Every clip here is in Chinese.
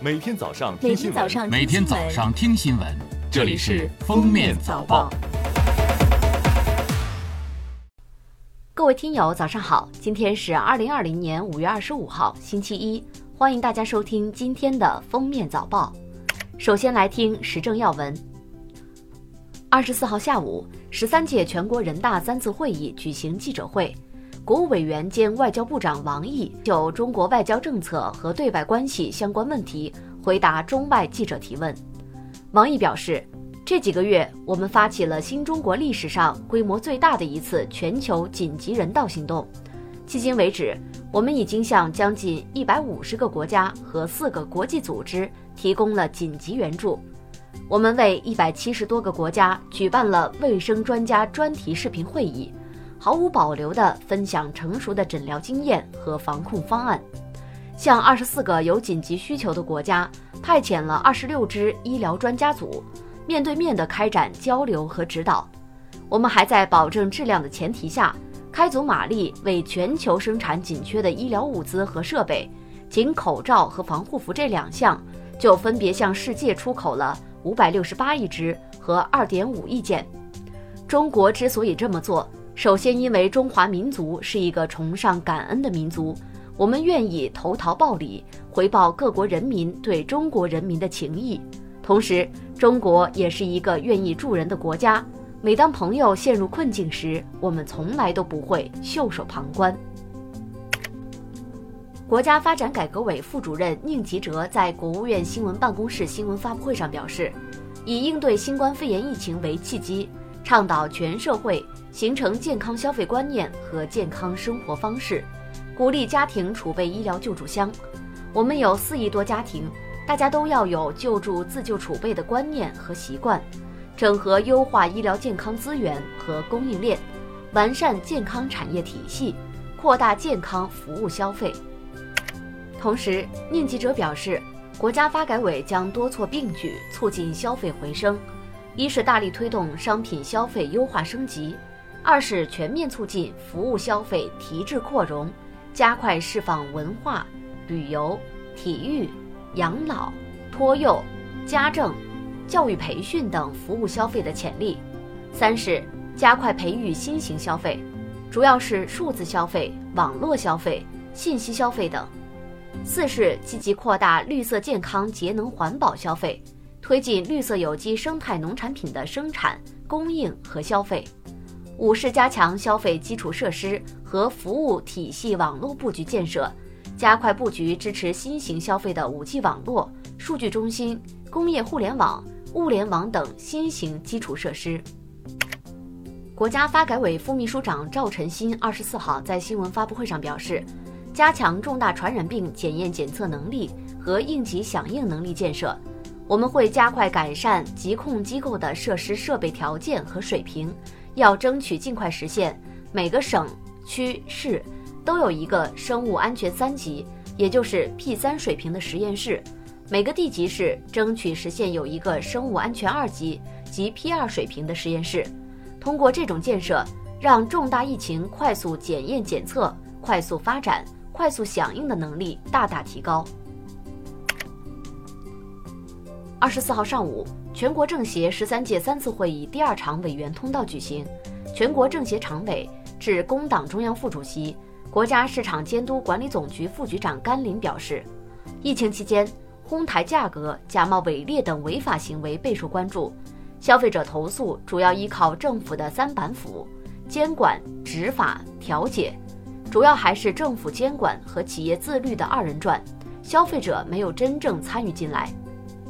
每天早上听新闻，天早上每天早上听新闻，这里是《封面早报》。各位听友，早上好！今天是二零二零年五月二十五号，星期一，欢迎大家收听今天的封面早报。首先来听时政要闻。二十四号下午，十三届全国人大三次会议举行记者会，国务委员兼外交部长王毅就中国外交政策和对外关系相关问题回答中外记者提问。王毅表示，这几个月，我们发起了新中国历史上规模最大的一次全球紧急人道行动。迄今为止，我们已经向将近一百五十个国家和四个国际组织提供了紧急援助。我们为一百七十多个国家举办了卫生专家专题视频会议，毫无保留地分享成熟的诊疗经验和防控方案。向二十四个有紧急需求的国家派遣了二十六支医疗专家组。面对面的开展交流和指导，我们还在保证质量的前提下，开足马力为全球生产紧缺的医疗物资和设备，仅口罩和防护服这两项，就分别向世界出口了五百六十八亿只和二点五亿件。中国之所以这么做，首先因为中华民族是一个崇尚感恩的民族，我们愿意投桃报李，回报各国人民对中国人民的情谊。同时，中国也是一个愿意助人的国家。每当朋友陷入困境时，我们从来都不会袖手旁观。国家发展改革委副主任宁吉喆在国务院新闻办公室新闻发布会上表示，以应对新冠肺炎疫情为契机，倡导全社会形成健康消费观念和健康生活方式，鼓励家庭储备医疗救助箱。我们有四亿多家庭。大家都要有救助自救储备的观念和习惯，整合优化医疗健康资源和供应链，完善健康产业体系，扩大健康服务消费。同时，宁吉喆表示，国家发改委将多措并举，促进消费回升：一是大力推动商品消费优化升级；二是全面促进服务消费提质扩容，加快释放文化、旅游、体育。养老、托幼、家政、教育培训等服务消费的潜力；三是加快培育新型消费，主要是数字消费、网络消费、信息消费等；四是积极扩大绿色健康节能环保消费，推进绿色有机生态农产品的生产、供应和消费；五是加强消费基础设施和服务体系网络布局建设。加快布局支持新型消费的 5G 网络、数据中心、工业互联网、物联网等新型基础设施。国家发改委副秘书长赵晨新二十四号在新闻发布会上表示，加强重大传染病检验检测能力和应急响应能力建设，我们会加快改善疾控机构的设施设备条件和水平，要争取尽快实现每个省区市。都有一个生物安全三级，也就是 P 三水平的实验室；每个地级市争取实现有一个生物安全二级及 P 二水平的实验室。通过这种建设，让重大疫情快速检验检测、快速发展、快速响应的能力大大提高。二十四号上午，全国政协十三届三次会议第二场委员通道举行，全国政协常委、致工党中央副主席。国家市场监督管理总局副局长甘霖表示，疫情期间，哄抬价格、假冒伪劣等违法行为备受关注，消费者投诉主要依靠政府的三板斧：监管、执法、调解，主要还是政府监管和企业自律的二人转，消费者没有真正参与进来。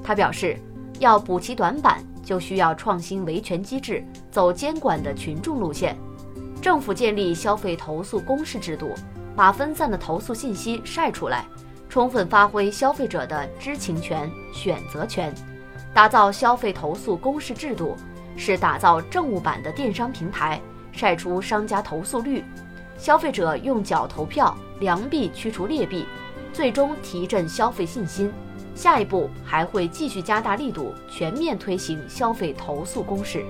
他表示，要补齐短板，就需要创新维权机制，走监管的群众路线。政府建立消费投诉公示制度，把分散的投诉信息晒出来，充分发挥消费者的知情权、选择权。打造消费投诉公示制度，是打造政务版的电商平台，晒出商家投诉率，消费者用脚投票，良币驱除劣币，最终提振消费信心。下一步还会继续加大力度，全面推行消费投诉公示。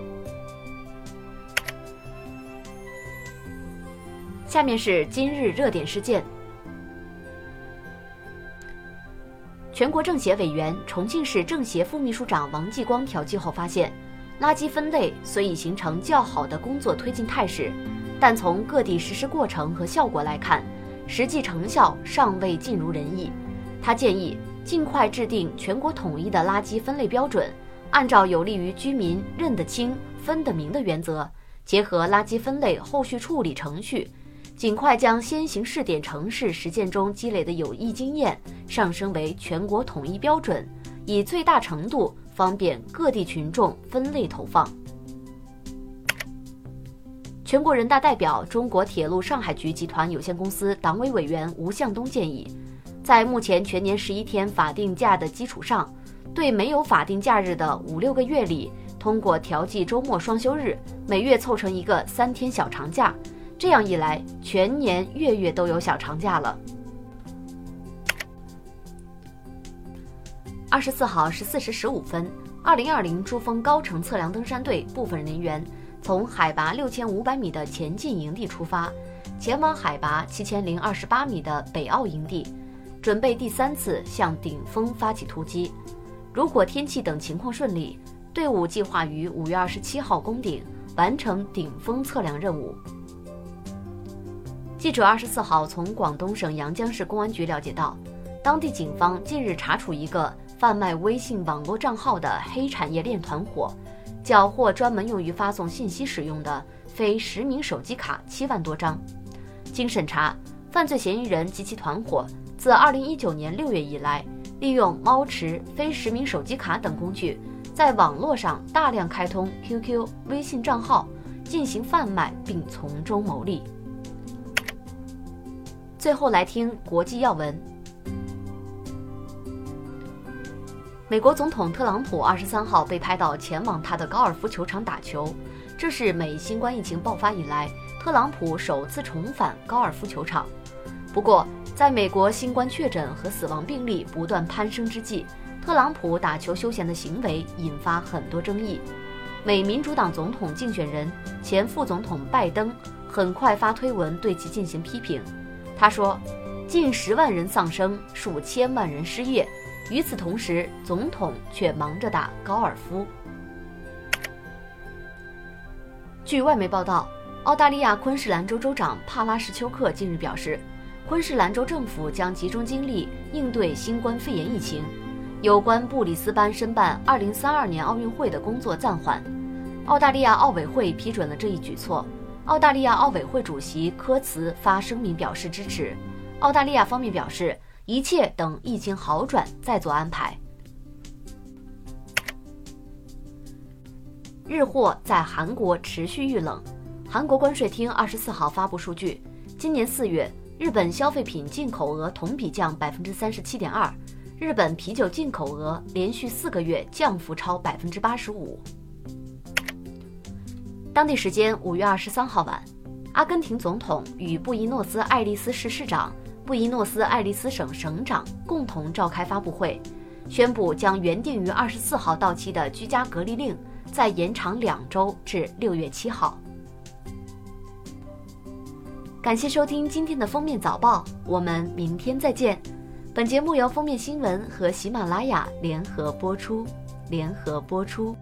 下面是今日热点事件。全国政协委员、重庆市政协副秘书长王继光调剂后发现，垃圾分类虽已形成较好的工作推进态势，但从各地实施过程和效果来看，实际成效尚未尽如人意。他建议尽快制定全国统一的垃圾分类标准，按照有利于居民认得清、分得明的原则，结合垃圾分类后续处理程序。尽快将先行试点城市实践中积累的有益经验上升为全国统一标准，以最大程度方便各地群众分类投放。全国人大代表、中国铁路上海局集团有限公司党委委员吴向东建议，在目前全年十一天法定假的基础上，对没有法定假日的五六个月里，通过调剂周末双休日，每月凑成一个三天小长假。这样一来，全年月月都有小长假了。二十四号十四时十五分，二零二零珠峰高程测量登山队部分人员从海拔六千五百米的前进营地出发，前往海拔七千零二十八米的北澳营地，准备第三次向顶峰发起突击。如果天气等情况顺利，队伍计划于五月二十七号攻顶，完成顶峰测量任务。记者二十四号从广东省阳江市公安局了解到，当地警方近日查处一个贩卖微信网络账号的黑产业链团伙，缴获专门用于发送信息使用的非实名手机卡七万多张。经审查，犯罪嫌疑人及其团伙自二零一九年六月以来，利用猫池、非实名手机卡等工具，在网络上大量开通 QQ、微信账号，进行贩卖并从中牟利。最后来听国际要闻。美国总统特朗普二十三号被拍到前往他的高尔夫球场打球，这是美新冠疫情爆发以来特朗普首次重返高尔夫球场。不过，在美国新冠确诊和死亡病例不断攀升之际，特朗普打球休闲的行为引发很多争议。美民主党总统竞选人、前副总统拜登很快发推文对其进行批评。他说：“近十万人丧生，数千万人失业。与此同时，总统却忙着打高尔夫。”据外媒报道，澳大利亚昆士兰州州长帕拉什丘克近日表示，昆士兰州政府将集中精力应对新冠肺炎疫情。有关布里斯班申办2032年奥运会的工作暂缓，澳大利亚奥委会批准了这一举措。澳大利亚奥委会主席科茨发声明表示支持。澳大利亚方面表示，一切等疫情好转再做安排。日货在韩国持续遇冷。韩国关税厅二十四号发布数据，今年四月，日本消费品进口额同比降百分之三十七点二，日本啤酒进口额连续四个月降幅超百分之八十五。当地时间五月二十三号晚，阿根廷总统与布宜诺斯艾利斯市市长、布宜诺斯艾利斯省省长共同召开发布会，宣布将原定于二十四号到期的居家隔离令再延长两周至六月七号。感谢收听今天的封面早报，我们明天再见。本节目由封面新闻和喜马拉雅联合播出，联合播出。